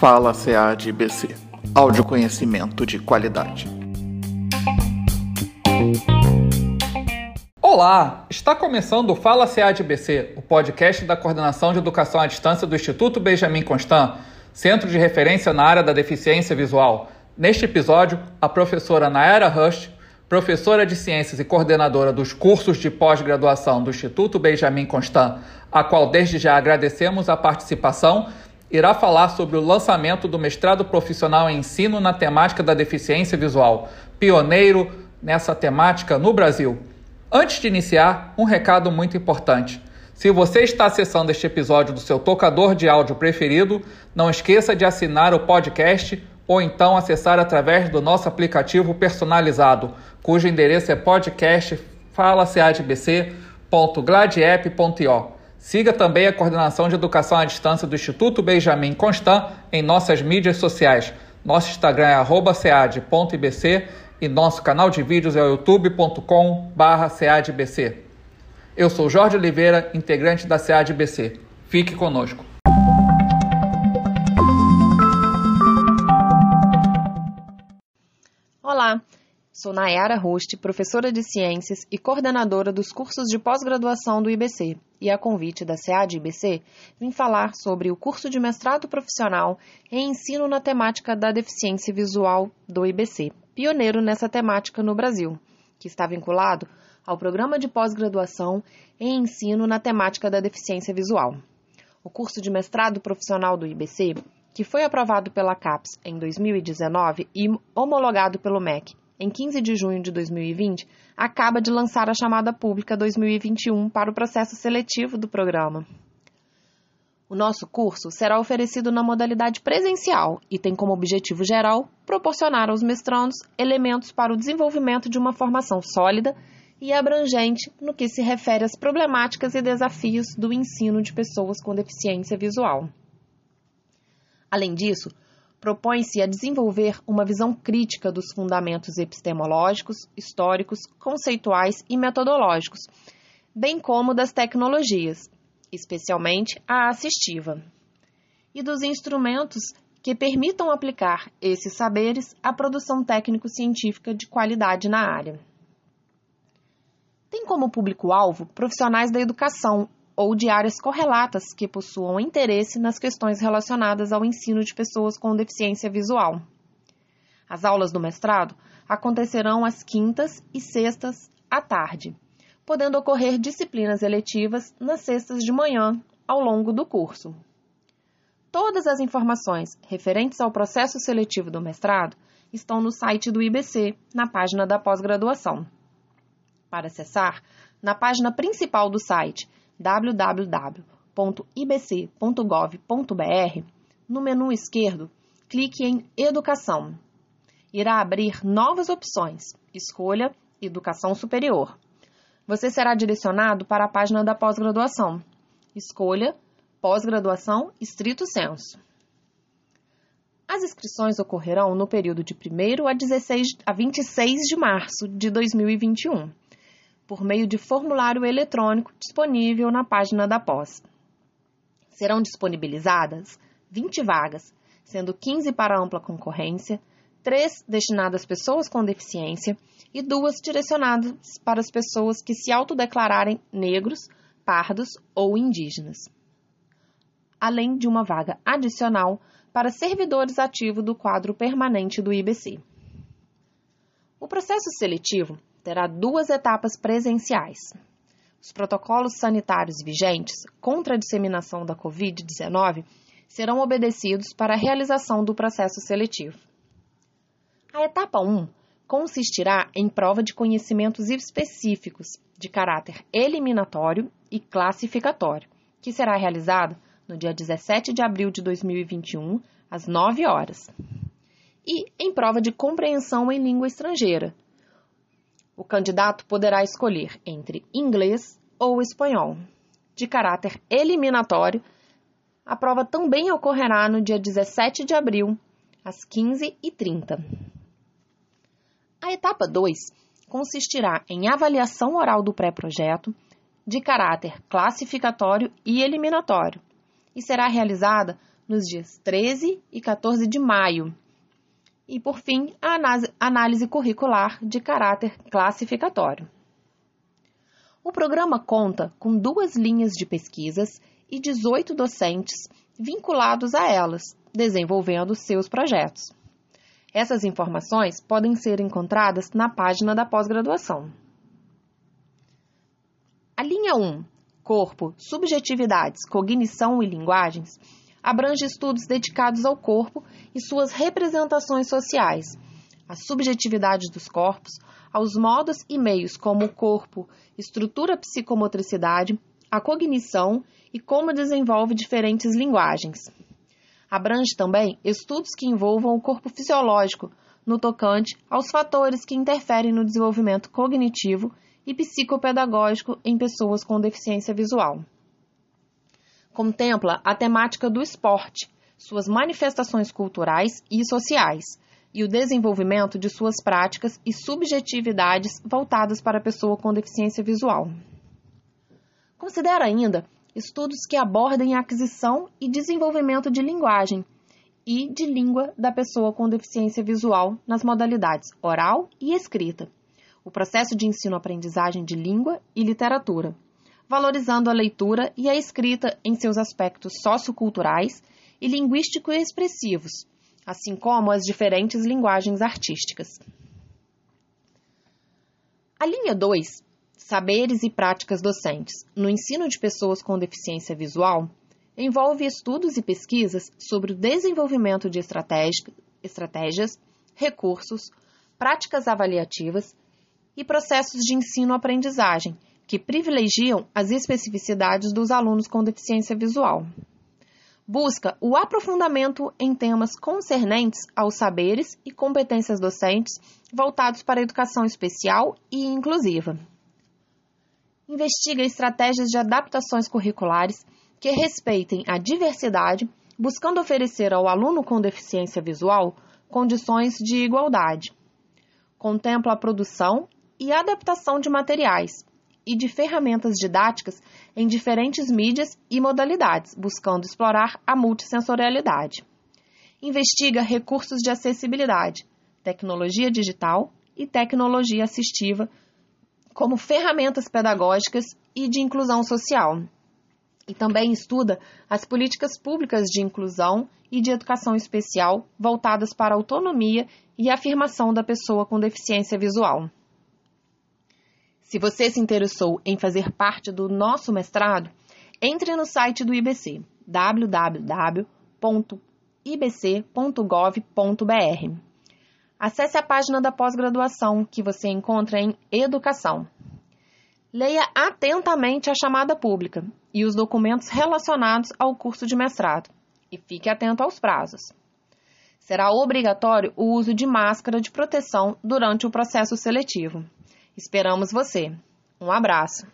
Fala CAD BC. Áudio conhecimento de qualidade. Olá, está começando o Fala CAD BC, o podcast da Coordenação de Educação à Distância do Instituto Benjamin Constant, centro de referência na área da deficiência visual. Neste episódio, a professora Nayara Rush, professora de ciências e coordenadora dos cursos de pós-graduação do Instituto Benjamin Constant, a qual desde já agradecemos a participação, irá falar sobre o lançamento do mestrado profissional em ensino na temática da deficiência visual, pioneiro nessa temática no Brasil. Antes de iniciar, um recado muito importante. Se você está acessando este episódio do seu tocador de áudio preferido, não esqueça de assinar o podcast ou então acessar através do nosso aplicativo personalizado, cujo endereço é podcastfalaceadbc.gladiapp.io. Siga também a coordenação de educação à distância do Instituto Benjamin Constant em nossas mídias sociais. Nosso Instagram é @cead.ibc e nosso canal de vídeos é youtube.com/ceadbc. Eu sou Jorge Oliveira, integrante da CEADBC. Fique conosco. Olá, Sou Nayara Roste, professora de Ciências e coordenadora dos cursos de pós-graduação do IBC. E a convite da SEAD IBC, vim falar sobre o curso de mestrado profissional em ensino na temática da deficiência visual do IBC, pioneiro nessa temática no Brasil, que está vinculado ao programa de pós-graduação em ensino na temática da deficiência visual. O curso de mestrado profissional do IBC, que foi aprovado pela CAPES em 2019 e homologado pelo MEC em 15 de junho de 2020, acaba de lançar a chamada pública 2021 para o processo seletivo do programa. O nosso curso será oferecido na modalidade presencial e tem como objetivo geral proporcionar aos mestrandos elementos para o desenvolvimento de uma formação sólida e abrangente no que se refere às problemáticas e desafios do ensino de pessoas com deficiência visual. Além disso, propõe-se a desenvolver uma visão crítica dos fundamentos epistemológicos, históricos, conceituais e metodológicos, bem como das tecnologias, especialmente a assistiva, e dos instrumentos que permitam aplicar esses saberes à produção técnico-científica de qualidade na área. Tem como público-alvo profissionais da educação ou de áreas correlatas que possuam interesse nas questões relacionadas ao ensino de pessoas com deficiência visual. As aulas do mestrado acontecerão às quintas e sextas à tarde, podendo ocorrer disciplinas eletivas nas sextas de manhã ao longo do curso. Todas as informações referentes ao processo seletivo do mestrado estão no site do IBC, na página da pós-graduação. Para acessar, na página principal do site www.ibc.gov.br, no menu esquerdo, clique em Educação. Irá abrir novas opções. Escolha Educação Superior. Você será direcionado para a página da pós-graduação. Escolha Pós-graduação Estrito Senso. As inscrições ocorrerão no período de 1 a, 16, a 26 de março de 2021 por meio de formulário eletrônico disponível na página da pós. Serão disponibilizadas 20 vagas, sendo 15 para ampla concorrência, 3 destinadas às pessoas com deficiência e duas direcionadas para as pessoas que se autodeclararem negros, pardos ou indígenas. Além de uma vaga adicional para servidores ativos do quadro permanente do IBC. O processo seletivo terá duas etapas presenciais. Os protocolos sanitários vigentes contra a disseminação da Covid-19 serão obedecidos para a realização do processo seletivo. A etapa 1 consistirá em prova de conhecimentos específicos de caráter eliminatório e classificatório, que será realizada no dia 17 de abril de 2021, às 9 horas. E em prova de compreensão em língua estrangeira, o candidato poderá escolher entre inglês ou espanhol. De caráter eliminatório, a prova também ocorrerá no dia 17 de abril, às 15h30. A etapa 2 consistirá em avaliação oral do pré-projeto, de caráter classificatório e eliminatório, e será realizada nos dias 13 e 14 de maio. E, por fim, a análise curricular de caráter classificatório. O programa conta com duas linhas de pesquisas e 18 docentes vinculados a elas, desenvolvendo seus projetos. Essas informações podem ser encontradas na página da pós-graduação. A linha 1, Corpo, Subjetividades, Cognição e Linguagens, abrange estudos dedicados ao corpo e suas representações sociais, a subjetividade dos corpos, aos modos e meios como o corpo, estrutura psicomotricidade, a cognição e como desenvolve diferentes linguagens. Abrange também estudos que envolvam o corpo fisiológico, no tocante aos fatores que interferem no desenvolvimento cognitivo e psicopedagógico em pessoas com deficiência visual. Contempla a temática do esporte, suas manifestações culturais e sociais, e o desenvolvimento de suas práticas e subjetividades voltadas para a pessoa com deficiência visual. Considera ainda estudos que abordem a aquisição e desenvolvimento de linguagem e de língua da pessoa com deficiência visual nas modalidades oral e escrita, o processo de ensino-aprendizagem de língua e literatura, valorizando a leitura e a escrita em seus aspectos socioculturais e linguístico-expressivos, assim como as diferentes linguagens artísticas. A linha 2, Saberes e Práticas Docentes, no ensino de pessoas com deficiência visual, envolve estudos e pesquisas sobre o desenvolvimento de estratégias, recursos, práticas avaliativas e processos de ensino-aprendizagem que privilegiam as especificidades dos alunos com deficiência visual busca o aprofundamento em temas concernentes aos saberes e competências docentes voltados para a educação especial e inclusiva. Investiga estratégias de adaptações curriculares que respeitem a diversidade, buscando oferecer ao aluno com deficiência visual condições de igualdade. Contempla a produção e adaptação de materiais, e de ferramentas didáticas em diferentes mídias e modalidades, buscando explorar a multissensorialidade. Investiga recursos de acessibilidade, tecnologia digital e tecnologia assistiva como ferramentas pedagógicas e de inclusão social. E também estuda as políticas públicas de inclusão e de educação especial voltadas para a autonomia e afirmação da pessoa com deficiência visual. Se você se interessou em fazer parte do nosso mestrado, entre no site do IBC www.ibc.gov.br. Acesse a página da pós-graduação que você encontra em Educação. Leia atentamente a chamada pública e os documentos relacionados ao curso de mestrado e fique atento aos prazos. Será obrigatório o uso de máscara de proteção durante o processo seletivo. Esperamos você. Um abraço.